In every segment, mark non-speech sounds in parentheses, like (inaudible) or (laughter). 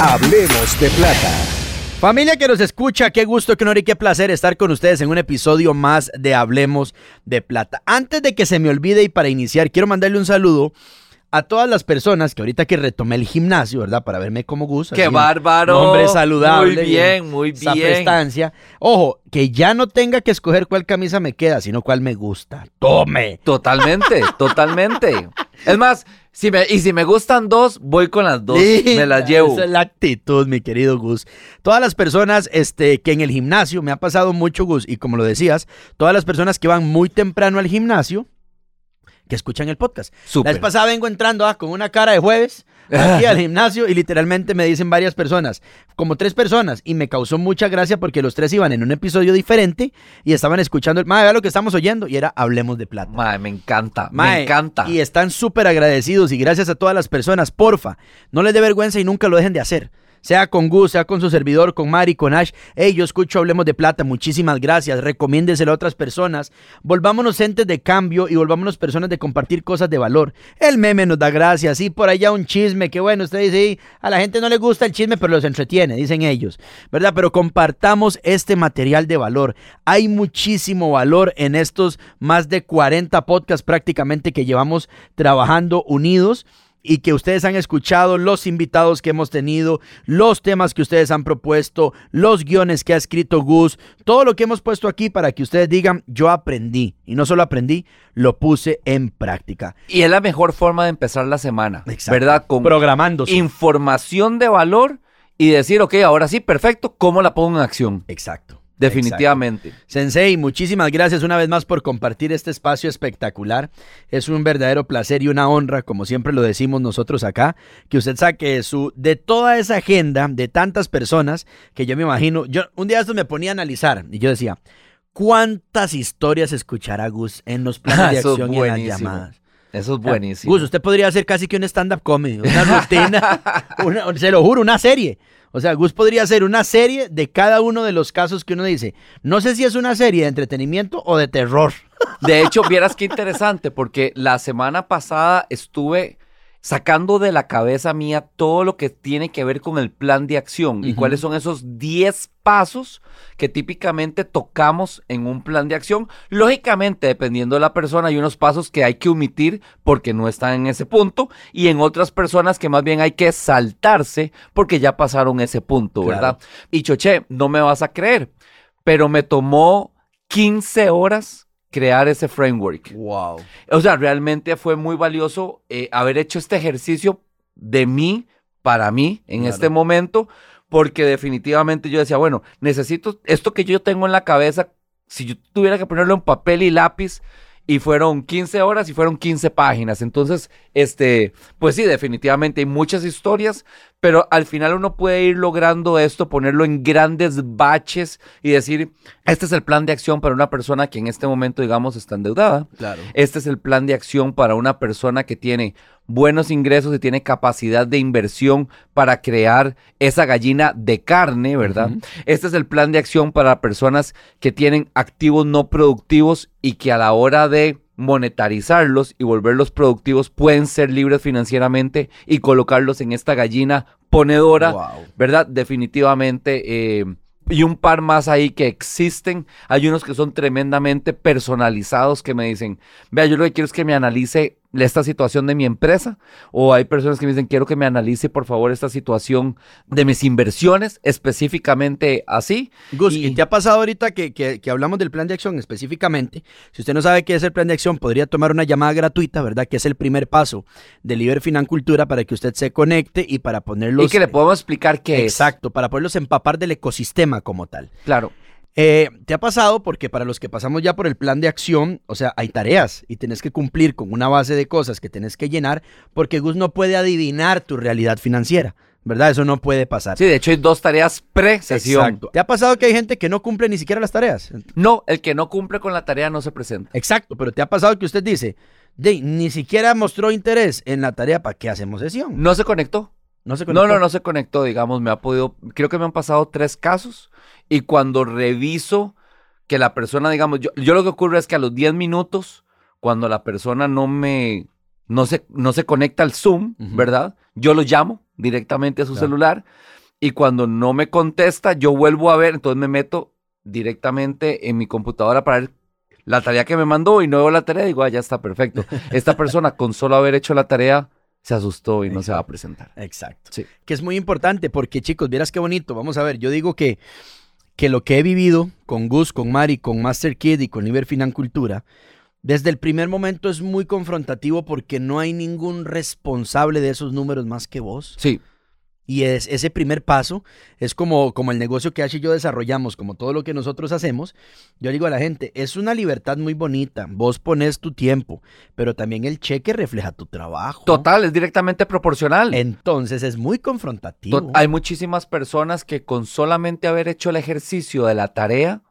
Hablemos de plata. Familia que nos escucha, qué gusto, qué honor y qué placer estar con ustedes en un episodio más de Hablemos de Plata. Antes de que se me olvide y para iniciar, quiero mandarle un saludo a todas las personas que ahorita que retomé el gimnasio, ¿verdad? Para verme como Gus. ¡Qué bárbaro! Hombre saludable. Muy bien, muy esa bien. prestancia. Ojo, que ya no tenga que escoger cuál camisa me queda, sino cuál me gusta. ¡Tome! Totalmente, (laughs) totalmente. Es más, si me, y si me gustan dos, voy con las dos. me las llevo. Esa es la actitud, mi querido Gus. Todas las personas este, que en el gimnasio, me ha pasado mucho, Gus, y como lo decías, todas las personas que van muy temprano al gimnasio, que escuchan el podcast. La Súper. vez pasada vengo entrando ah, con una cara de jueves aquí al (laughs) gimnasio y literalmente me dicen varias personas, como tres personas, y me causó mucha gracia porque los tres iban en un episodio diferente y estaban escuchando el, madre, vea lo que estamos oyendo, y era Hablemos de Plata. Mae, me encanta, Mae, me encanta. Y están súper agradecidos y gracias a todas las personas. Porfa, no les dé vergüenza y nunca lo dejen de hacer. Sea con Gus, sea con su servidor, con Mari, con Ash. Hey, yo escucho Hablemos de Plata. Muchísimas gracias. Recomiéndeselo a otras personas. Volvámonos entes de cambio y volvámonos personas de compartir cosas de valor. El meme nos da gracias. Y por allá un chisme. Que bueno, usted dice, "Sí, a la gente no le gusta el chisme, pero los entretiene, dicen ellos. ¿Verdad? Pero compartamos este material de valor. Hay muchísimo valor en estos más de 40 podcasts prácticamente que llevamos trabajando unidos y que ustedes han escuchado, los invitados que hemos tenido, los temas que ustedes han propuesto, los guiones que ha escrito Gus, todo lo que hemos puesto aquí para que ustedes digan, yo aprendí. Y no solo aprendí, lo puse en práctica. Y es la mejor forma de empezar la semana, Exacto. ¿verdad? Con Programándose. información de valor y decir, ok, ahora sí, perfecto, ¿cómo la pongo en acción? Exacto. Definitivamente. Sensei, muchísimas gracias una vez más por compartir este espacio espectacular. Es un verdadero placer y una honra, como siempre lo decimos nosotros acá, que usted saque su de toda esa agenda de tantas personas que yo me imagino, yo un día esto me ponía a analizar y yo decía, ¿cuántas historias escuchará Gus en los planes de Eso es acción y en las llamadas? Eso es buenísimo. Gus, usted podría hacer casi que un stand-up comedy, una rutina, (laughs) una- se lo juro, una serie. O sea, Gus podría hacer una serie de cada uno de los casos que uno dice. No sé si es una serie de entretenimiento o de terror. De hecho, vieras qué interesante, porque la semana pasada estuve sacando de la cabeza mía todo lo que tiene que ver con el plan de acción y cuáles son esos 10 pasos que típicamente tocamos en un plan de acción. Lógicamente, dependiendo de la persona, hay unos pasos que hay que omitir porque no están en ese punto y en otras personas que más bien hay que saltarse porque ya pasaron ese punto, Claro. ¿verdad? Y Choche, no me vas a creer, pero me tomó 15 horas crear ese framework. Wow. O sea, realmente fue muy valioso eh, haber hecho este ejercicio de mí, para mí, en Claro. este momento, porque definitivamente yo decía, bueno, necesito esto que yo tengo en la cabeza, si yo tuviera que ponerlo en papel y lápiz, y fueron 15 horas y fueron 15 páginas. Entonces, este, pues sí, definitivamente hay muchas historias, pero al final uno puede ir logrando esto, ponerlo en grandes baches y decir, este es el plan de acción para una persona que en este momento, digamos, está endeudada. Claro. Este es el plan de acción para una persona que tiene buenos ingresos y tiene capacidad de inversión para crear esa gallina de carne, ¿verdad? Este es el plan de acción para personas que tienen activos no productivos y que a la hora de monetarizarlos y volverlos productivos pueden ser libres financieramente y colocarlos en esta gallina ponedora, Wow. ¿verdad? Definitivamente, eh, y un par más ahí que existen. Hay unos que son tremendamente personalizados que me dicen, vea, yo lo que quiero es que me analice esta situación de mi empresa. O hay personas que me dicen, quiero que me analice por favor esta situación de mis inversiones, específicamente así. Gus, ¿y, te ha pasado ahorita que, que, que, hablamos del plan de acción específicamente? Si usted no sabe qué es el plan de acción, podría tomar una llamada gratuita, ¿verdad? Que es el primer paso de Liber Financultura para que usted se conecte y para ponerlos... Y que le podamos explicar qué exacto, es. Exacto, para poderlos empapar del ecosistema como tal. Claro. Eh, ¿Te ha pasado? Porque para los que pasamos ya por el plan de acción, o sea, hay tareas y tenés que cumplir con una base de cosas que tenés que llenar porque Gus no puede adivinar tu realidad financiera. ¿Verdad? Eso no puede pasar. Sí, de hecho hay dos tareas pre-sesión. Exacto. ¿Te ha pasado que hay gente que no cumple ni siquiera las tareas? No, el que no cumple con la tarea no se presenta. Exacto, pero ¿te ha pasado que usted dice, de, ni siquiera mostró interés en la tarea, ¿para qué hacemos sesión? No se conectó. No se conectó. No, no, no se conectó, digamos, me ha podido, creo que me han pasado tres casos y cuando reviso que la persona, digamos, yo, yo lo que ocurre es que a los 10 minutos, cuando la persona no me, no se, no se conecta al Zoom, uh -huh. ¿verdad? Yo lo llamo directamente a su claro. celular y cuando no me contesta, yo vuelvo a ver, entonces me meto directamente en mi computadora para ver la tarea que me mandó y no veo la tarea, digo, ah, ya está perfecto. (laughs) Esta persona con solo haber hecho la tarea se asustó y no Exacto. se va a presentar. Exacto. Sí. Que es muy importante porque, chicos, vieras qué bonito. Vamos a ver, yo digo que, que lo que he vivido con Gus, con Mari, con Master Kid y con Liber Financultura, desde el primer momento es muy confrontativo porque no hay ningún responsable de esos números más que vos. Sí, Y es, ese primer paso es como, como el negocio que Ash y yo desarrollamos, como todo lo que nosotros hacemos. Yo digo a la gente, es una libertad muy bonita. Vos pones tu tiempo, pero también el cheque refleja tu trabajo. total, es directamente proporcional. Entonces es muy confrontativo. Hay muchísimas personas que con solamente haber hecho el ejercicio de la tarea,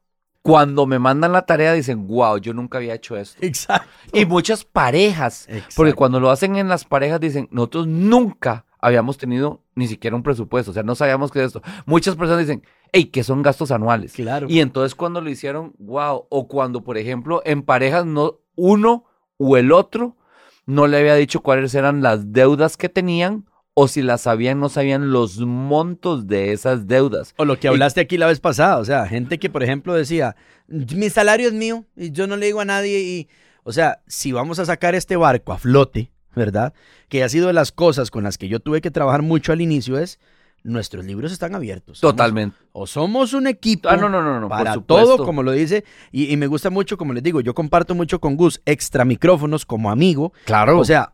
cuando me mandan la tarea dicen, wow, yo nunca había hecho esto. Exacto. Y muchas parejas, Exacto. porque cuando lo hacen en las parejas dicen, nosotros nunca habíamos tenido ni siquiera un presupuesto, o sea, no sabíamos qué es esto. Muchas personas dicen, hey, que son gastos anuales. Claro. Y entonces cuando lo hicieron, wow, o cuando, por ejemplo, en parejas no uno o el otro no le había dicho cuáles eran las deudas que tenían o si las sabían no sabían los montos de esas deudas. O lo que hablaste aquí la vez pasada, o sea, gente que por ejemplo decía, mi salario es mío y yo no le digo a nadie y, o sea, si vamos a sacar este barco a flote, ¿verdad? Que ha sido de las cosas con las que yo tuve que trabajar mucho al inicio es, nuestros libros están abiertos. Somos- Totalmente. o somos un equipo Ah, no, no, no, no, para todo, como lo dice, y, y me gusta mucho, como les digo, yo comparto mucho con Gus extra micrófonos como amigo, Claro. o sea,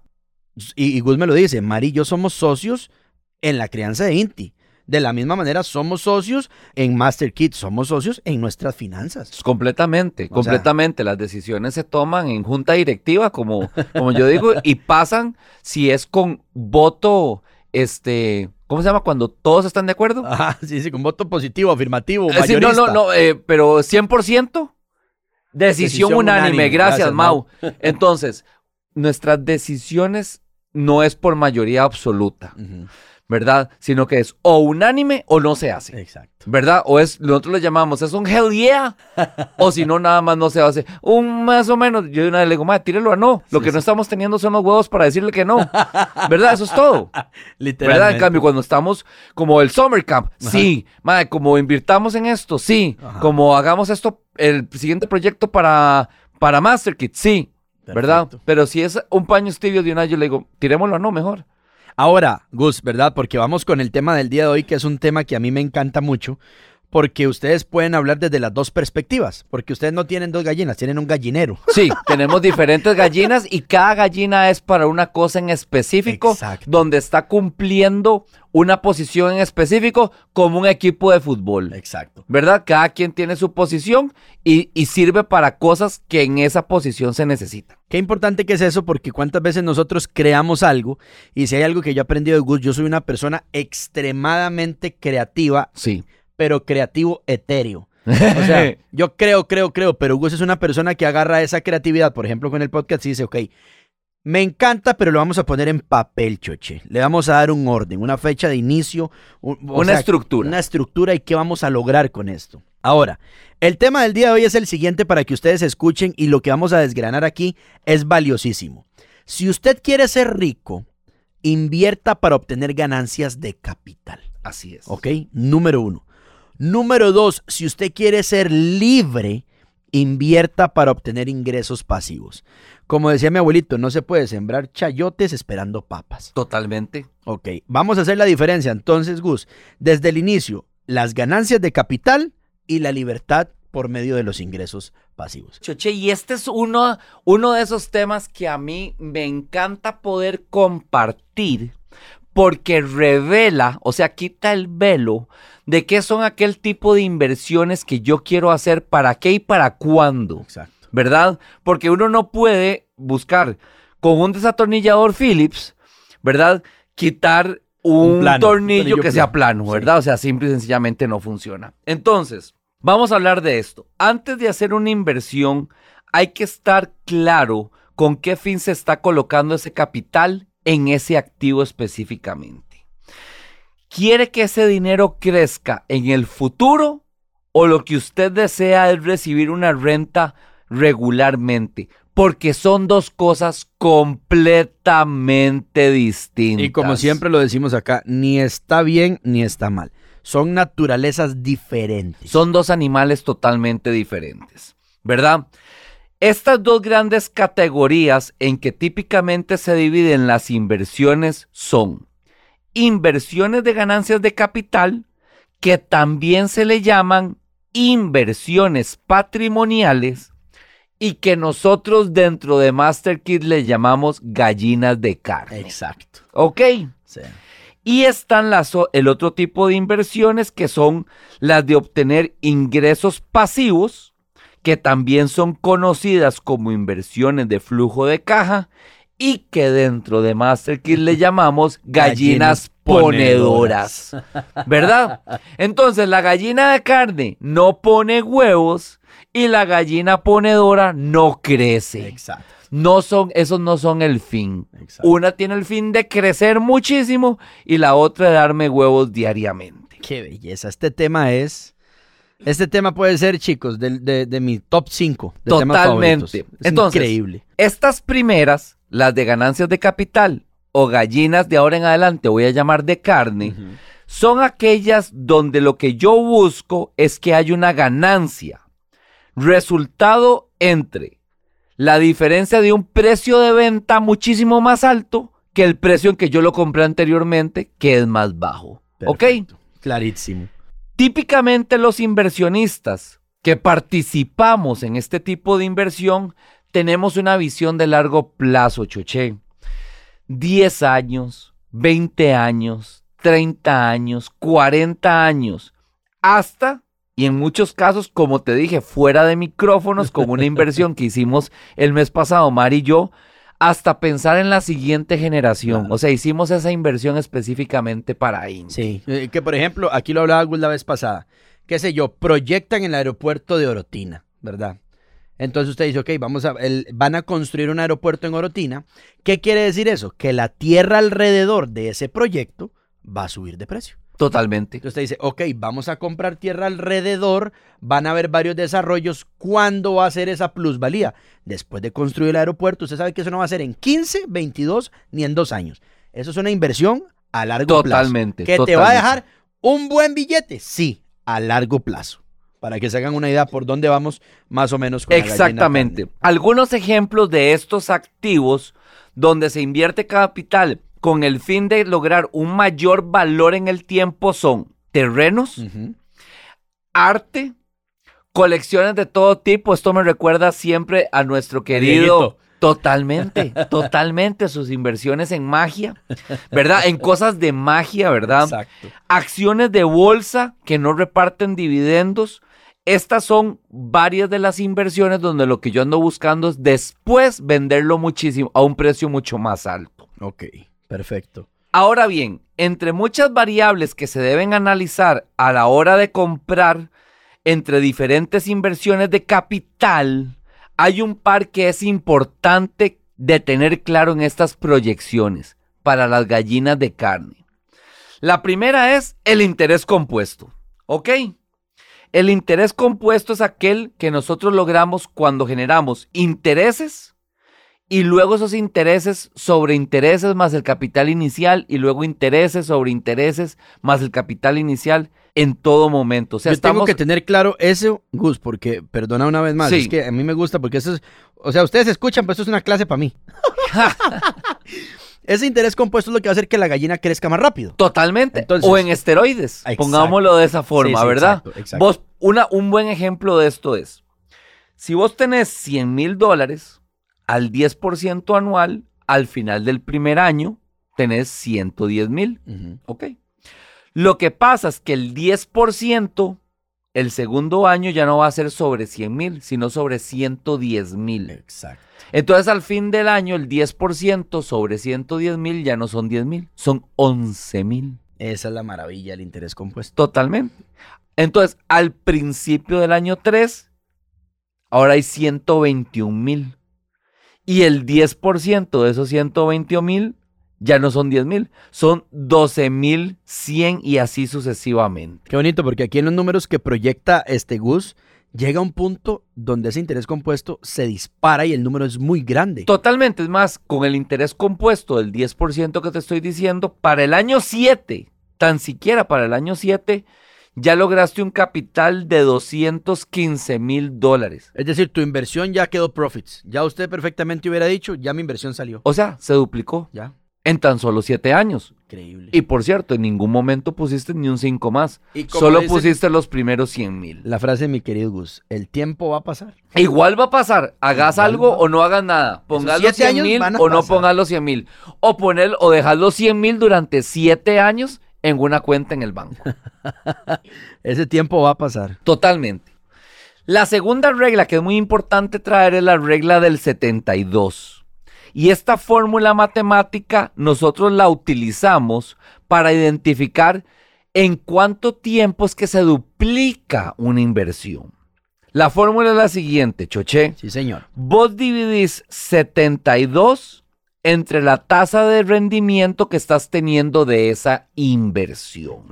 y, y Gus me lo dice, Mari y yo somos socios en la crianza de Inti. De la misma manera, somos socios en Master Kit, somos socios en nuestras finanzas. Completamente, O sea- completamente. Las decisiones se toman en junta directiva, como, como yo digo, y (laughs) pasan si es con voto, este, ¿cómo se llama? Cuando todos están de acuerdo. Ajá, sí, sí, con voto positivo, afirmativo, Eh, sí, no, mayorista. no, no, eh, pero 100% decisión, Decisión unánime. unánime. Gracias, Gracias, Mau. (laughs) Entonces, nuestras decisiones no es por mayoría absoluta, Ujú, ¿verdad? Sino que es o unánime o no se hace. Exacto. ¿Verdad? O es, nosotros lo llamamos, es un hell yeah. o si no, nada más no se hace. Un más o menos. Yo de una vez le digo, madre, tírelo a no. Lo Sí, que no estamos teniendo son los huevos para decirle que no. ¿Verdad? Eso es todo. (laughs) ¿Verdad? Literalmente. En cambio, cuando estamos como el summer camp, sí. Madre, como invirtamos en esto, sí. Ajá. Como hagamos esto, el siguiente proyecto para, para MasterKit, sí. ¿Verdad? Pero si es un paño tibio de una, yo le digo, tirémoslo a no, mejor. Ahora, Gus, ¿verdad? Porque vamos con el tema del día de hoy, que es un tema que a mí me encanta mucho, porque ustedes pueden hablar desde las dos perspectivas, porque ustedes no tienen dos gallinas, tienen un gallinero. (laughs) Sí, tenemos diferentes gallinas y cada gallina es para una cosa en específico, Exacto. donde está cumpliendo una posición en específico como un equipo de fútbol. Exacto. ¿Verdad? Cada quien tiene su posición y, y sirve para cosas que en esa posición se necesitan. Qué importante que es eso, porque cuántas veces nosotros creamos algo, y si hay algo que yo he aprendido de Gus, yo soy una persona extremadamente creativa, Sí. Pero creativo etéreo. O sea, (laughs) yo creo, creo, creo, pero Gus es una persona que agarra esa creatividad, por ejemplo, con el podcast y dice, ok, me encanta, pero lo vamos a poner en papel, choche. Le vamos a dar un orden, una fecha de inicio, un- Una sea, estructura. Una estructura y qué vamos a lograr con esto. Ahora, el tema del día de hoy es el siguiente para que ustedes escuchen y lo que vamos a desgranar aquí es valiosísimo. Si usted quiere ser rico, invierta para obtener ganancias de capital. Así es. ¿Ok? Número uno. Número dos, si usted quiere ser libre, invierta para obtener ingresos pasivos. Como decía mi abuelito, no se puede sembrar chayotes esperando papas. Totalmente. Ok, vamos a hacer la diferencia. Entonces, Gus, desde el inicio, las ganancias de capital y la libertad por medio de los ingresos pasivos. Choche, y este es uno, uno de esos temas que a mí me encanta poder compartir porque revela, o sea, quita el velo de qué son aquel tipo de inversiones que yo quiero hacer, para qué y para cuándo. Exacto. ¿Verdad? Porque uno no puede buscar con un desatornillador Phillips, ¿verdad? Quitar un, Un plano, un tornillo que sea plano, sí. ¿verdad? O sea, simple y sencillamente no funciona. Entonces, vamos a hablar de esto. Antes de hacer una inversión, hay que estar claro con qué fin se está colocando ese capital en ese activo específicamente. ¿Quiere que ese dinero crezca en el futuro o lo que usted desea es recibir una renta regularmente? Porque son dos cosas completamente distintas. Y como siempre lo decimos acá, ni está bien ni está mal. Son naturalezas diferentes. Son dos animales totalmente diferentes, ¿verdad? Estas dos grandes categorías en que típicamente se dividen las inversiones son inversiones de ganancias de capital, que también se le llaman inversiones patrimoniales y que nosotros dentro de MasterKit le llamamos gallinas de carne. Exacto. ¿Ok? Sí. Y están las, el otro tipo de inversiones que son las de obtener ingresos pasivos, que también son conocidas como inversiones de flujo de caja y que dentro de MasterKit le llamamos (laughs) gallinas, Gallinas ponedoras. ¿Verdad? Entonces la gallina de carne no pone huevos y la gallina ponedora no crece. Exacto. No son, esos no son el fin. Exacto. Una tiene el fin de crecer muchísimo y la otra de darme huevos diariamente. Qué belleza. Este tema es. Este tema puede ser, chicos, de, de- de mi top 5 de temas Totalmente. favoritos. Es Entonces, increíble. Estas primeras, las de ganancias de capital o gallinas de ahora en adelante, voy a llamar de carne, son aquellas donde lo que yo busco es que haya una ganancia. Resultado entre la diferencia de un precio de venta muchísimo más alto que el precio en que yo lo compré anteriormente, que es más bajo. ¿Ok? Perfecto. Clarísimo. Típicamente los inversionistas que participamos en este tipo de inversión tenemos una visión de largo plazo, Choché. 10 años, 20 años, 30 años, 40 años, hasta, y en muchos casos, como te dije, fuera de micrófonos, como una inversión que hicimos el mes pasado, Mari y yo, hasta pensar en la siguiente generación. Claro. O sea, hicimos esa inversión específicamente para India. Sí. Eh, que por ejemplo, aquí lo hablaba Gus la vez pasada. Qué sé yo, proyectan el aeropuerto de Orotina, ¿verdad? Entonces usted dice, ok, vamos a, el- van a construir un aeropuerto en Orotina. ¿Qué quiere decir eso? Que la tierra alrededor de ese proyecto va a subir de precio. Totalmente. Entonces usted dice, ok, vamos a comprar tierra alrededor, van a haber varios desarrollos. ¿Cuándo va a ser esa plusvalía? Después de construir el aeropuerto, usted sabe que eso no va a ser en 15, 22 ni en dos años. Eso es una inversión a largo Totalmente, plazo. ¿Que te va a dejar un buen billete? Sí, a largo plazo. Para que se hagan una idea por dónde vamos más o menos con Exactamente. Algunos ejemplos de estos activos donde se invierte capital con el fin de lograr un mayor valor en el tiempo son terrenos, arte, colecciones de todo tipo. Esto me recuerda siempre a nuestro querido. Dieguito. Totalmente, (laughs) totalmente sus inversiones en magia, ¿verdad? En cosas de magia, ¿verdad? Exacto. acciones de bolsa que no reparten dividendos. Estas son varias de las inversiones donde lo que yo ando buscando es después venderlo muchísimo a un precio mucho más alto. Ok, perfecto. Ahora bien, entre muchas variables que se deben analizar a la hora de comprar entre diferentes inversiones de capital, hay un par que es importante de tener claro en estas proyecciones para las gallinas de carne. La primera es el interés compuesto. ¿Ok? El interés compuesto es aquel que nosotros logramos cuando generamos intereses y luego esos intereses sobre intereses más el capital inicial y luego intereses sobre intereses más el capital inicial en todo momento. O sea, Yo tengo estamos... que tener claro eso, Gus, porque, perdona una vez más, Sí. es que a mí me gusta porque eso es, o sea, ustedes escuchan, pero esto es una clase para mí. (laughs) Ese interés compuesto es lo que va a hacer que la gallina crezca más rápido. Totalmente. Entonces- o en esteroides, Exacto. pongámoslo de esa forma, Sí, sí, ¿verdad? exacto, exacto. Vos, una, un buen ejemplo de esto es, si vos tenés 100 mil dólares al 10% anual, al final del primer año tenés 110 mil. Ok. Lo que pasa es que el 10%, el segundo año ya no va a ser sobre 100 mil, sino sobre 110 mil. Exacto. Entonces al fin del año el 10% sobre 110 mil ya no son 10 mil, son 11 mil. Esa es la maravilla del interés compuesto. Totalmente. Entonces al principio del año 3, ahora hay 121 mil. Y el 10% de esos 121 mil ya no son 10 mil, son 12 mil 100 y así sucesivamente. Qué bonito, porque aquí en los números que proyecta este Gus, llega un punto donde ese interés compuesto se dispara y el número es muy grande. Totalmente, es más, con el interés compuesto del 10% que te estoy diciendo, para el año 7, tan siquiera para el año 7, ya lograste un capital de 215 mil dólares. Es decir, tu inversión ya quedó profits. Ya usted perfectamente hubiera dicho, ya mi inversión salió. O sea, se duplicó Ya. en tan solo 7 años. Increíble. Y por cierto, en ningún momento pusiste ni un 5 más. Y Solo pusiste los primeros 100 mil. La frase de mi querido Gus, el tiempo va a pasar. Igual va a pasar, hagas Igual algo va- o no hagas nada. Pongas los siete 100 años mil o no pongas los 100 mil. O poner o dejar los 100 mil durante 7 años en una cuenta en el banco. (laughs) Ese tiempo va a pasar. Totalmente. La segunda regla que es muy importante traer es la regla del 72. Y esta fórmula matemática nosotros la utilizamos para identificar en cuánto tiempo es que se duplica una inversión. La fórmula es la siguiente, Choché. Sí, señor. Vos dividís 72 entre la tasa de rendimiento que estás teniendo de esa inversión.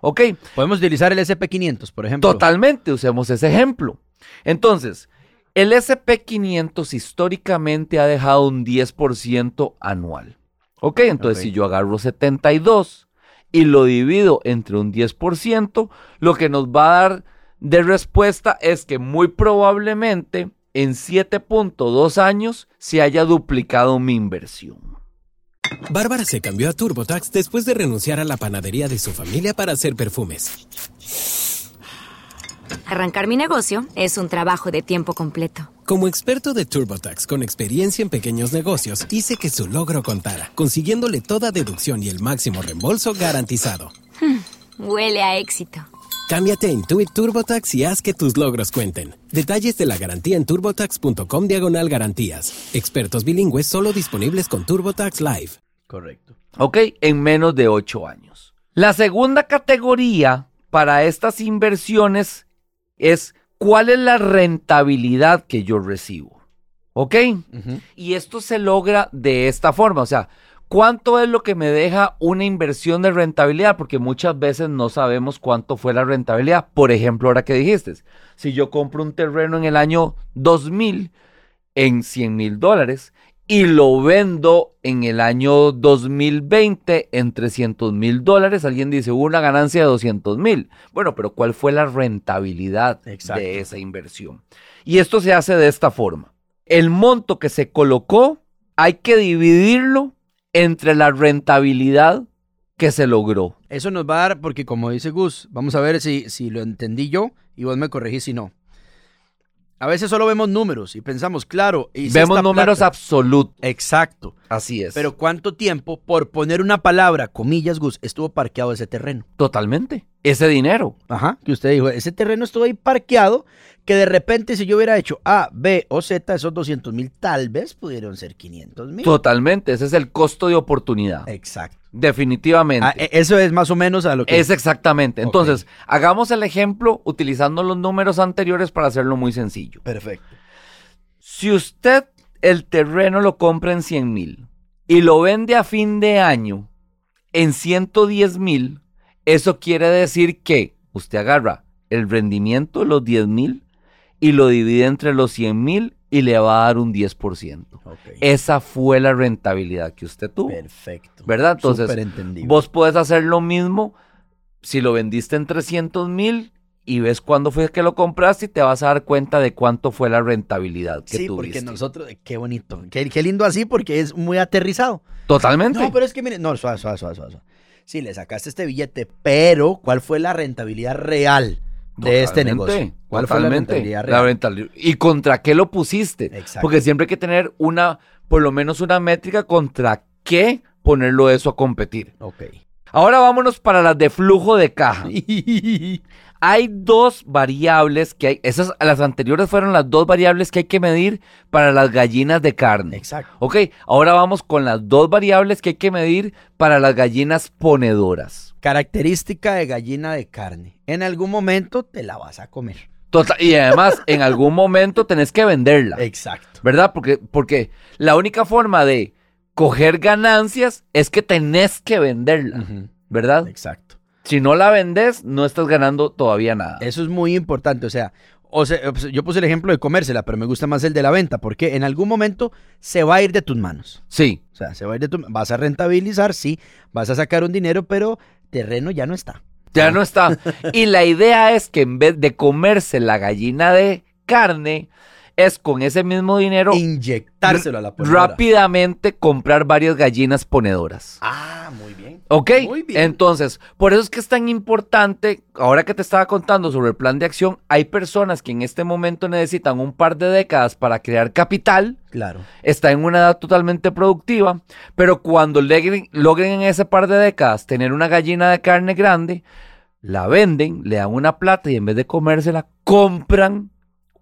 Ok. Podemos utilizar el SP500, por ejemplo. Totalmente, usemos ese ejemplo. Entonces, el SP500 históricamente ha dejado un 10% anual. ¿Ok? Entonces, si yo agarro 72 y lo divido entre un 10%, lo que nos va a dar de respuesta es que muy probablemente en 7.2 años se haya duplicado mi inversión. Bárbara se cambió a TurboTax después de renunciar a la panadería de su familia para hacer perfumes. Arrancar mi negocio es un trabajo de tiempo completo. Como experto de TurboTax con experiencia en pequeños negocios, hice que su logro contara, consiguiéndole toda deducción y el máximo reembolso garantizado. Huele a éxito. Cámbiate a Intuit TurboTax y haz que tus logros cuenten. Detalles de la garantía en turbotax.com diagonal garantías. Expertos bilingües solo disponibles con TurboTax Live. Correcto. ¿ok? En menos de 8 años. La segunda categoría para estas inversiones es cuál es la rentabilidad que yo recibo, ¿ok? Y esto se logra de esta forma, o sea, ¿cuánto es lo que me deja una inversión de rentabilidad? Porque muchas veces no sabemos cuánto fue la rentabilidad. Por ejemplo, ahora que dijiste, si yo compro un terreno en el año 2000 en 100 mil dólares y lo vendo en el año 2020 en 300 mil dólares, alguien dice, hubo una ganancia de 200 mil. Bueno, pero ¿cuál fue la rentabilidad Exacto. de esa inversión? Y esto se hace de esta forma. El monto que se colocó hay que dividirlo entre la rentabilidad que se logró. Eso nos va a dar, porque como dice Gus, vamos a ver si, si lo entendí yo y vos me corregís si no. A veces solo vemos números y pensamos, claro, y Vemos números absolutos. Exacto. Así es. Pero ¿cuánto tiempo, por poner una palabra, comillas, Gus, estuvo parqueado ese terreno? totalmente. Ese dinero. Ajá, que usted dijo, ese terreno estuvo ahí parqueado, que de repente si yo hubiera hecho A, B o Z, esos 200 mil tal vez pudieron ser 500 mil. Totalmente. Ese es el costo de oportunidad. Exacto. Definitivamente. Ah, e- eso es más o menos a lo que... Es exactamente. Entonces, hagamos el ejemplo utilizando los números anteriores para hacerlo muy sencillo. Perfecto. Si usted el terreno lo compra en 100 mil y lo vende a fin de año en 110 mil, eso quiere decir que usted agarra el rendimiento de los 10 mil y lo divide entre los 100 mil y le va a dar un 10%. Ok. Esa fue la rentabilidad que usted tuvo. Perfecto. ¿Verdad? Entonces. Vos puedes hacer lo mismo si lo vendiste en 300 mil y ves cuándo fue que lo compraste y te vas a dar cuenta de cuánto fue la rentabilidad que Sí, tuviste. porque nosotros, qué bonito, qué, qué lindo así porque es muy aterrizado. Totalmente. No, pero es que mire, no, suave, suave, suave, suave. Sí, le sacaste este billete, pero ¿cuál fue la rentabilidad real de este negocio? ¿Cuál totalmente. fue la rentabilidad La rentabilidad- ¿Y contra qué lo pusiste? Exacto. Porque siempre hay que tener una, por lo menos una métrica contra qué ponerlo eso a competir. Ok. Ahora vámonos para las de flujo de caja. (laughs) Hay dos variables que hay, esas, las anteriores fueron las dos variables que hay que medir para las gallinas de carne. Exacto. Ok, ahora vamos con las dos variables que hay que medir para las gallinas ponedoras. Característica de gallina de carne. En algún momento te la vas a comer. Total- y además, en algún momento tenés que venderla, Exacto. ¿verdad? Porque, porque la única forma de coger ganancias es que tenés que venderla, ¿verdad? Exacto. Si no la vendes, no estás ganando todavía nada. Eso es muy importante. O sea, o sea, yo puse el ejemplo de comérsela, pero me gusta más el de la venta, porque en algún momento se va a ir de tus manos. Sí, O sea, se va a ir de tu Vas a rentabilizar, sí, vas a sacar un dinero, pero terreno ya no está. ya no está. (laughs) Y la idea es que en vez de comerse la gallina de carne, es con ese mismo dinero Inyectárselo a la ponedora. rápidamente comprar varias gallinas ponedoras. Ah, muy bien. ¿Ok? Muy bien. Entonces, por eso es que es tan importante, ahora que te estaba contando sobre el plan de acción, hay personas que en este momento necesitan un par de décadas para crear capital, Claro. está en una edad totalmente productiva, pero cuando logren, logren en ese par de décadas tener una gallina de carne grande, la venden, le dan una plata y en vez de comérsela, compran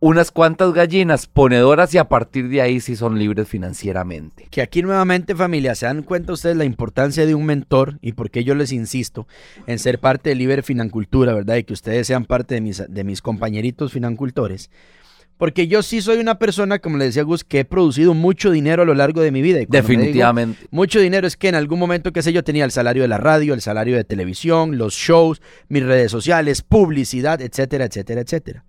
unas cuantas gallinas ponedoras y a partir de ahí sí son libres financieramente. Que aquí nuevamente, familia, se dan cuenta ustedes la importancia de un mentor y por qué yo les insisto en ser parte de Libre Financultura, ¿verdad? Y que ustedes sean parte de mis, de mis compañeritos financultores. Porque yo sí soy una persona, como le decía Gus, que he producido mucho dinero a lo largo de mi vida. Y digo Definitivamente. Mucho dinero es que en algún momento, qué sé yo, tenía el salario de la radio, el salario de televisión, los shows, mis redes sociales, publicidad, etcétera, etcétera, etcétera.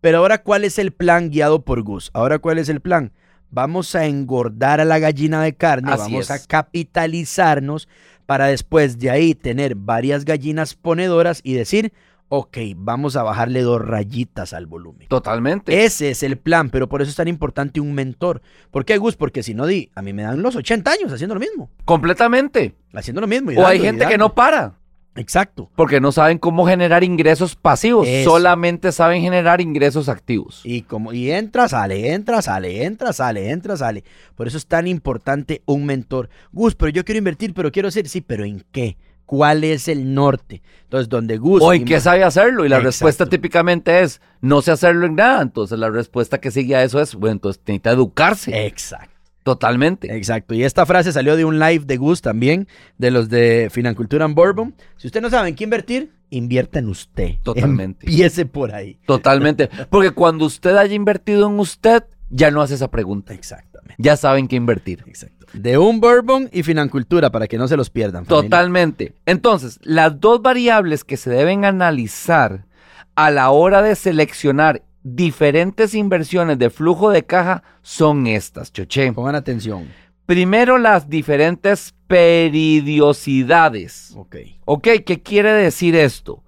Pero ahora, ¿cuál es el plan guiado por Gus? Ahora, ¿cuál es el plan? Vamos a engordar a la gallina de carne, Así vamos a capitalizarnos para después de ahí tener varias gallinas ponedoras y decir, ok, vamos a bajarle dos rayitas al volumen. Totalmente. Ese es el plan, pero por eso es tan importante un mentor. ¿Por qué, Gus? Porque si no, di, a mí me dan los 80 años haciendo lo mismo. Completamente. Haciendo lo mismo. y O hay y gente que no para. Exacto. Porque no saben cómo generar ingresos pasivos, Eso. solamente saben generar ingresos activos. Y como y entra, sale, entra, sale, entra, sale, entra, sale. Por eso es tan importante un mentor. Gus, pero yo quiero invertir, pero quiero hacer, sí, pero ¿en qué? ¿Cuál es el norte? Entonces, donde Gus... O en y- qué sabe hacerlo. Y la Exacto. respuesta típicamente es, no sé hacerlo en nada. Entonces la respuesta que sigue a eso es, bueno, entonces necesita educarse. Exacto. Totalmente. Exacto. Y esta frase salió de un live de Gus también, de los de Financultura en Bourbon. Si usted no sabe en qué invertir, invierta en usted. Totalmente. Empiece por ahí. Totalmente. (laughs) Porque cuando usted haya invertido en usted, ya no hace esa pregunta. Exactamente. Ya saben qué invertir. Exacto. De un Bourbon y Financultura, para que no se los pierdan. familia. Totalmente. Entonces, las dos variables que se deben analizar a la hora de seleccionar diferentes inversiones de flujo de caja son estas, Choche. Pongan atención. Primero, las diferentes peridiosidades. Ok. Ok, ¿qué quiere decir esto?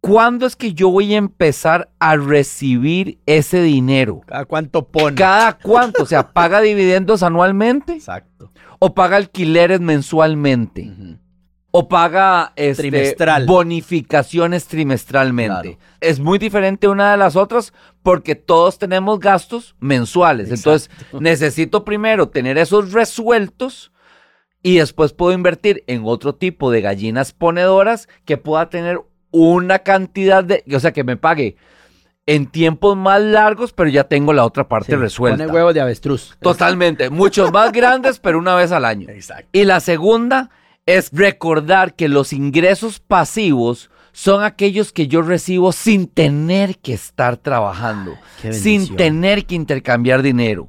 ¿Cuándo es que yo voy a empezar a recibir ese dinero? ¿Cada cuánto pone? ¿Cada cuánto? O sea, ¿paga dividendos anualmente? Exacto. ¿O paga alquileres mensualmente? Ujú. ¿O paga este, Trimestral. bonificaciones trimestralmente? Claro. Es muy diferente una de las otras porque todos tenemos gastos mensuales. Entonces, necesito primero tener esos resueltos y después puedo invertir en otro tipo de gallinas ponedoras que pueda tener una cantidad de, o sea, que me pague en tiempos más largos, pero ya tengo la otra parte Sí, resuelta. Pone huevos de avestruz. Totalmente, muchos más grandes, pero una vez al año. Exacto. Y la segunda es recordar que los ingresos pasivos son aquellos que yo recibo sin tener que estar trabajando, Qué sin tener que intercambiar dinero.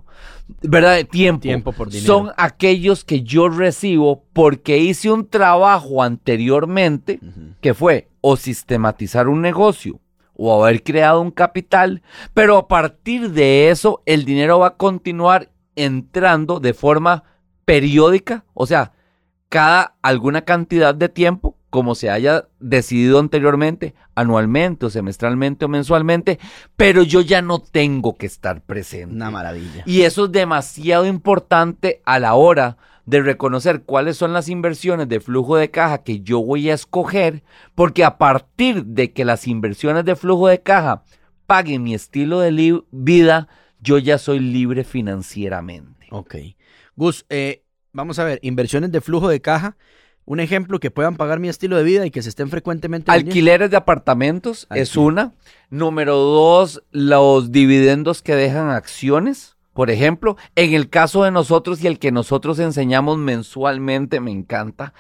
¿Verdad? Tiempo. Tiempo por dinero. Son aquellos que yo recibo porque hice un trabajo anteriormente que fue o sistematizar un negocio o haber creado un capital, pero a partir de eso el dinero va a continuar entrando de forma periódica, o sea, cada alguna cantidad de tiempo, como se haya decidido anteriormente, anualmente o semestralmente o mensualmente, pero yo ya no tengo que estar presente. Una maravilla. Y eso es demasiado importante a la hora de reconocer cuáles son las inversiones de flujo de caja que yo voy a escoger, porque a partir de que las inversiones de flujo de caja paguen mi estilo de vida, yo ya soy libre financieramente. Ok. Gus, eh, vamos a ver, inversiones de flujo de caja. Un ejemplo que puedan pagar mi estilo de vida y que se estén frecuentemente. vendiendo. Alquileres de apartamentos es una. Número dos, los dividendos que dejan acciones. Por ejemplo, en el caso de nosotros y el que nosotros enseñamos mensualmente, me encanta,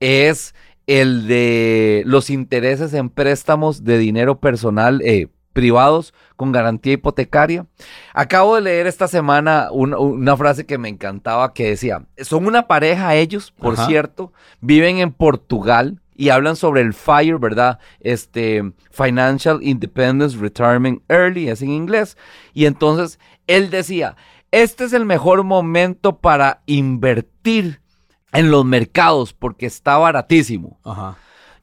es el de los intereses en préstamos de dinero personal eh, privados con garantía hipotecaria. Acabo de leer esta semana un- una frase que me encantaba que decía, son una pareja ellos, por Ajá. cierto, viven en Portugal y hablan sobre el FIRE, ¿verdad? Este Financial Independence Retirement Early, es en inglés. Y entonces él decía, este es el mejor momento para invertir en los mercados porque está baratísimo. Ajá.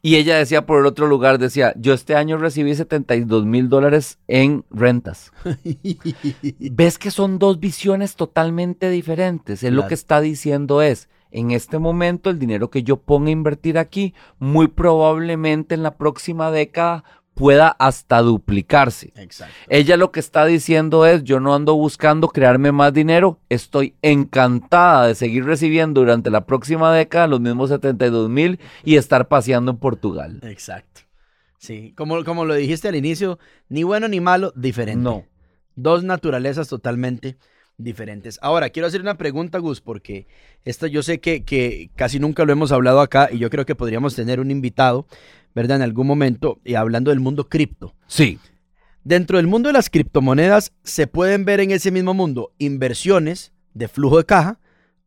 Y ella decía por el otro lugar, decía, yo este año recibí 72 mil dólares en rentas. (laughs) ¿Ves que son dos visiones totalmente diferentes? Él lo que está diciendo es, en este momento el dinero que yo ponga a invertir aquí, muy probablemente en la próxima década pueda hasta duplicarse. Exacto. Ella lo que está diciendo es, yo no ando buscando crearme más dinero, estoy encantada de seguir recibiendo durante la próxima década los mismos 72 mil y estar paseando en Portugal. Exacto. Sí, como, como lo dijiste al inicio, ni bueno ni malo, diferente. No. Dos naturalezas totalmente diferentes. Ahora, quiero hacer una pregunta, Gus, porque esto yo sé que, que casi nunca lo hemos hablado acá y yo creo que podríamos tener un invitado, ¿verdad? En algún momento, y hablando del mundo cripto. Sí, Dentro del mundo de las criptomonedas, se pueden ver en ese mismo mundo inversiones de flujo de caja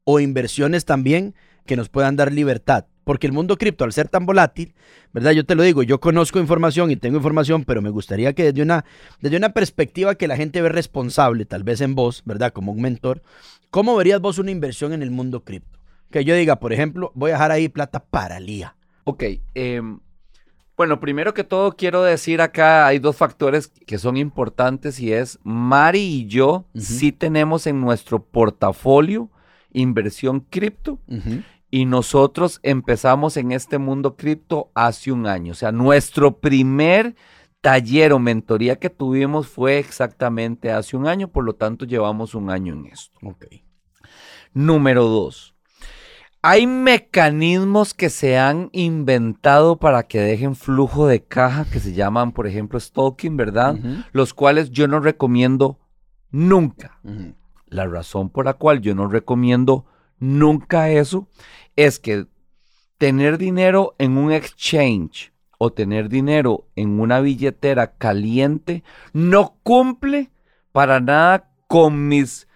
o inversiones también que nos puedan dar libertad. Porque el mundo cripto, al ser tan volátil, ¿verdad? Yo te lo digo, yo conozco información y tengo información, pero me gustaría que desde una, desde una perspectiva que la gente ve responsable, tal vez en vos, ¿verdad? Como un mentor, ¿cómo verías vos una inversión en el mundo cripto? Que yo diga, por ejemplo, voy a dejar ahí plata para Lía. ok. em, bueno, primero que todo quiero decir acá hay dos factores que son importantes y es Mari y yo sí tenemos en nuestro portafolio inversión cripto y nosotros empezamos en este mundo cripto hace un año. O sea, nuestro primer taller o mentoría que tuvimos fue exactamente hace un año, por lo tanto llevamos un año en esto. Ok. Número dos. Hay mecanismos que se han inventado para que dejen flujo de caja que se llaman, por ejemplo, stalking, ¿verdad? Los cuales yo no recomiendo nunca. La razón por la cual yo no recomiendo nunca eso es que tener dinero en un exchange o tener dinero en una billetera caliente no cumple para nada con mis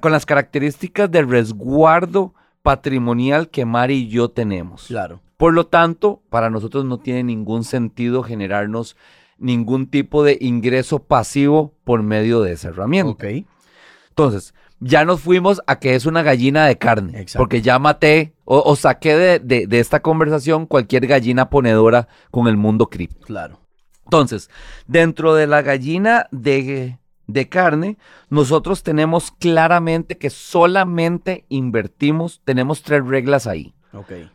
con las características de resguardo patrimonial que Mari y yo tenemos. Claro. Por lo tanto, para nosotros no tiene ningún sentido generarnos ningún tipo de ingreso pasivo por medio de esa herramienta. Ok. Entonces, ya nos fuimos a que es una gallina de carne, Exacto. porque ya maté o, o saqué de, de- de esta conversación cualquier gallina ponedora con el mundo cripto. Claro. Entonces, dentro de la gallina de, de carne, nosotros tenemos claramente que solamente invertimos, tenemos tres reglas ahí.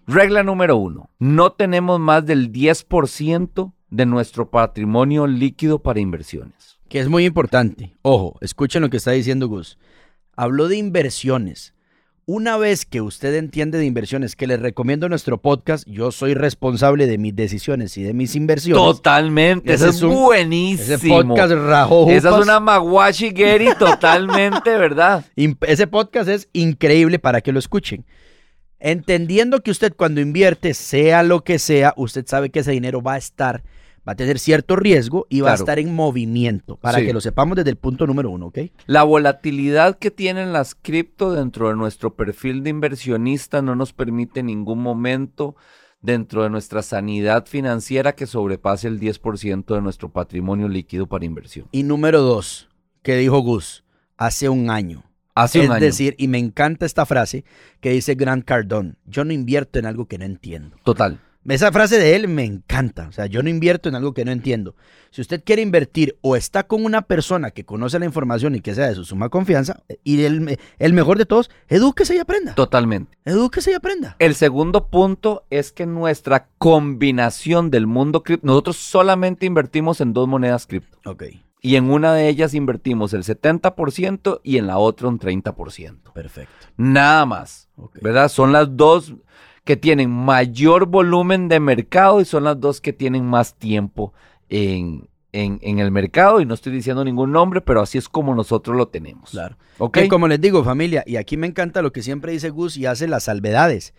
Regla número uno, no tenemos más del 10% de nuestro patrimonio líquido para inversiones. que es muy importante. Ojo, escuchen lo que está diciendo Gus. Habló de inversiones. Una vez que usted entiende de inversiones, que les recomiendo nuestro podcast, yo soy responsable de mis decisiones y de mis inversiones. Totalmente, Ese ese es un- buenísimo. Ese podcast rajó Esa es una Maguashi Gary totalmente, ¿verdad? (laughs) Ese podcast es increíble para que lo escuchen. Entendiendo que usted cuando invierte, sea lo que sea, usted sabe que ese dinero va a estar, va a tener cierto riesgo y va a estar en movimiento, para Sí. que lo sepamos desde el punto número uno, ¿ok? La volatilidad que tienen las cripto dentro de nuestro perfil de inversionista no nos permite en ningún momento dentro de nuestra sanidad financiera que sobrepase el 10% de nuestro patrimonio líquido para inversión. Y número dos, que dijo Gus, hace un año. Hace es un año. decir, y me encanta esta frase que dice Grant Cardone, yo no invierto en algo que no entiendo. Total. Esa frase de él me encanta. O sea, yo no invierto en algo que no entiendo. Si usted quiere invertir o está con una persona que conoce la información y que sea de su suma confianza, y el, el mejor de todos, edúquese y aprenda. Totalmente. Edúquese y aprenda. El segundo punto es que nuestra combinación del mundo cripto, nosotros solamente invertimos en dos monedas cripto. Ok, Y en una de ellas invertimos el 70% y en la otra un 30%. perfecto. Nada más. ¿Verdad? Son las dos que tienen mayor volumen de mercado y son las dos que tienen más tiempo en, en- en el mercado. Y no estoy diciendo ningún nombre, pero así es como nosotros lo tenemos. Claro. ¿Ok? Que como les digo, familia, y aquí me encanta lo que siempre dice Gus y hace las salvedades.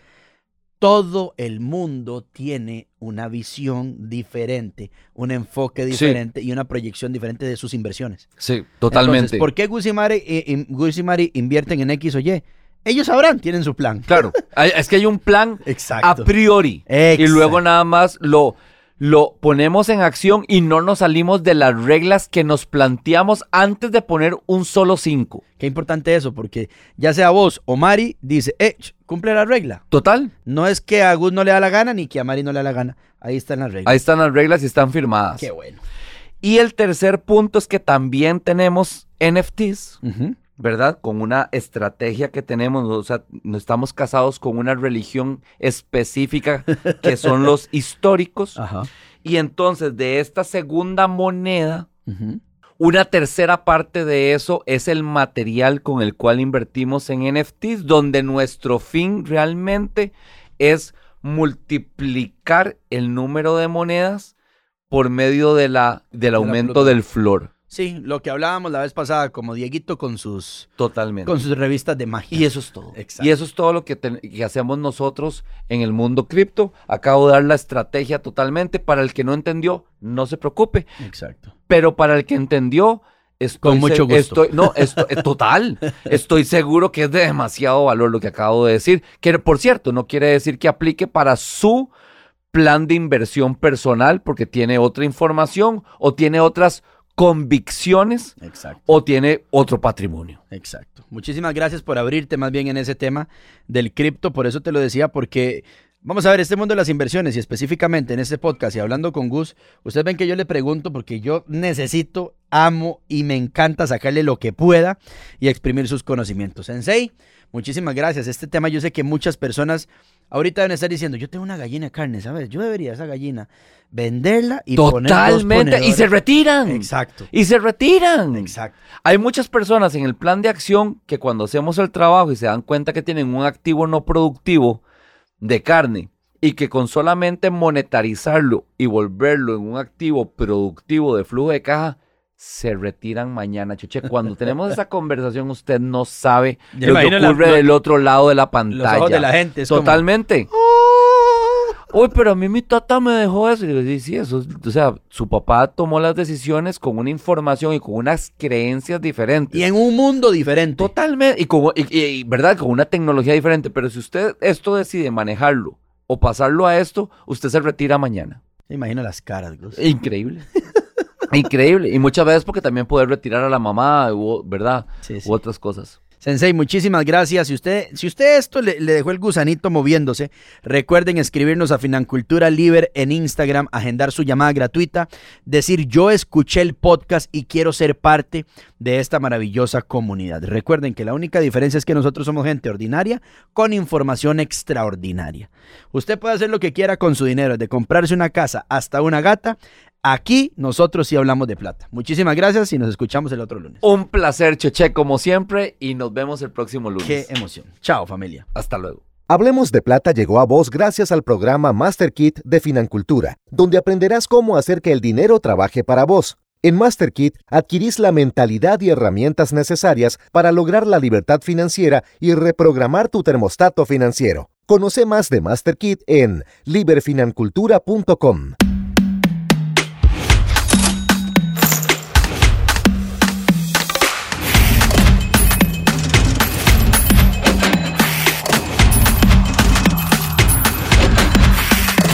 Todo el mundo tiene una visión diferente, un enfoque diferente y una proyección diferente de sus inversiones. Sí, totalmente. Entonces, ¿por qué Gus y, Mari, eh, Gus y Mari invierten en X o Y? Ellos sabrán, tienen su plan. Claro. Es que hay un plan (laughs) Exacto. a priori. Y Exacto. luego nada más lo, lo ponemos en acción y no nos salimos de las reglas que nos planteamos antes de poner un solo 5. Qué importante eso, porque ya sea vos o Mari, dice, eh, cumple la regla. Total. No es que a Gus no le da la gana ni que a Mari no le da la gana. Ahí están las reglas. Ahí están las reglas y están firmadas. Qué bueno. Y el tercer punto es que también tenemos NFTs, Ujú. ¿Verdad? Con una estrategia que tenemos, o sea, no estamos casados con una religión específica que son (laughs) los históricos. Ajá. Y entonces de esta segunda moneda, una tercera parte de eso es el material con el cual invertimos en NFTs, donde nuestro fin realmente es multiplicar el número de monedas por medio de la, del aumento del flor. Sí, lo que hablábamos la vez pasada, como Dieguito con sus, Totalmente. con sus revistas de magia. Y eso es todo. Exacto. Y eso es todo lo que, ten- que hacemos nosotros en el mundo cripto. Acabo de dar la estrategia totalmente. Para el que no entendió, no se preocupe. Exacto. Pero para el que entendió, estoy Con mucho gusto. Estoy, no, eh, total. (laughs) Estoy seguro que es de demasiado valor lo que acabo de decir. Que por cierto, no quiere decir que aplique para su plan de inversión personal, porque tiene otra información o tiene otras convicciones Exacto. o tiene otro patrimonio. Exacto. Muchísimas gracias por abrirte más bien en ese tema del cripto. Por eso te lo decía, porque vamos a ver, este mundo de las inversiones y específicamente en este podcast y hablando con Gus, ustedes ven que yo le pregunto porque yo necesito, amo y me encanta sacarle lo que pueda y exprimir sus conocimientos. Sensei, muchísimas gracias. Este tema yo sé que muchas personas ahorita deben estar diciendo, yo tengo una gallina de carne, ¿sabes? Yo debería esa gallina venderla y poner dos Totalmente. Y se ponedores". retiran. Exacto. Y se retiran. Exacto. Hay muchas personas en el plan de acción que cuando hacemos el trabajo y se dan cuenta que tienen un activo no productivo de carne y que con solamente monetarizarlo y volverlo en un activo productivo de flujo de caja, se retiran mañana, Chuche. Cuando tenemos esa (laughs) conversación, usted no sabe Yo lo que la- ocurre del otro lado de la Los pantalla. ojos de la gente. Es como, Totalmente. Uy, pero a mí mi tata me dejó eso. Y yo sí, sí, eso. es- O sea, su papá tomó las decisiones con una información y con unas creencias diferentes. Y en un mundo diferente. Totalmente. Y, con, y- y- y, ¿verdad? Con una tecnología diferente. Pero si usted esto decide manejarlo o pasarlo a esto, usted se retira mañana. Me imagino las caras, Gus. Increíble. (laughs) Increíble. Y muchas veces porque también poder retirar a la mamá, ¿verdad? Sí, sí. U otras cosas. Sensei, muchísimas gracias. Si usted, si usted esto le, dejó el gusanito moviéndose, recuerden escribirnos a Financultura Liber en Instagram, agendar su llamada gratuita, decir yo escuché el podcast y quiero ser parte de esta maravillosa comunidad. Recuerden que la única diferencia es que nosotros somos gente ordinaria con información extraordinaria. Usted puede hacer lo que quiera con su dinero, de comprarse una casa hasta una gata. Aquí nosotros sí hablamos de plata. Muchísimas gracias y nos escuchamos el otro lunes. Un placer, Cheche, como siempre. Y nos vemos el próximo lunes. Qué emoción. Chao familia. Hasta luego. Hablemos de Plata llegó a vos gracias al programa Master Kit de Financultura, donde aprenderás cómo hacer que el dinero trabaje para vos. En Master Kit adquirís la mentalidad y herramientas necesarias para lograr la libertad financiera y reprogramar tu termostato financiero. Conoce más de Master Kit en liberfinancultura.com.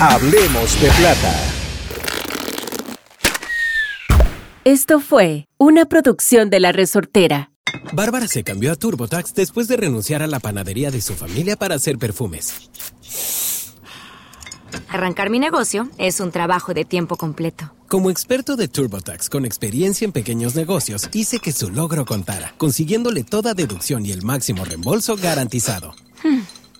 Hablemos de plata. Esto fue una producción de La Resortera. Bárbara se cambió a TurboTax después de renunciar a la panadería de su familia para hacer perfumes. Arrancar mi negocio es un trabajo de tiempo completo. Como experto de TurboTax con experiencia en pequeños negocios, hice que su logro contara, consiguiéndole toda deducción y el máximo reembolso garantizado.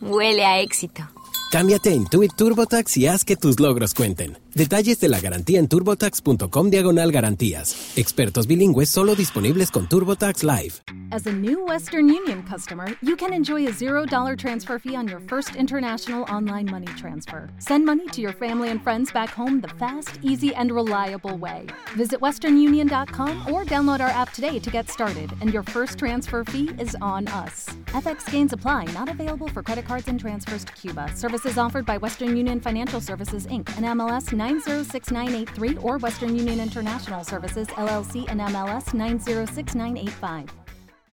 Huele a éxito. Cámbiate a Intuit TurboTax y haz que tus logros cuenten. Detalles de la garantía en turbotax.com diagonal garantías. Expertos bilingües solo disponibles con TurboTax Live. As a new Western Union customer, you can enjoy a $0 transfer fee on your first international online money transfer. Send money to your family and friends back home the fast, easy, and reliable way. Visit westernunion.com or download our app today to get started, and your first transfer fee is on us. FX gains apply, not available for credit cards and transfers to Cuba. Services offered by Western Union Financial Services Inc. and MLS 906983 or Western Union International Services LLC and MLS 906985.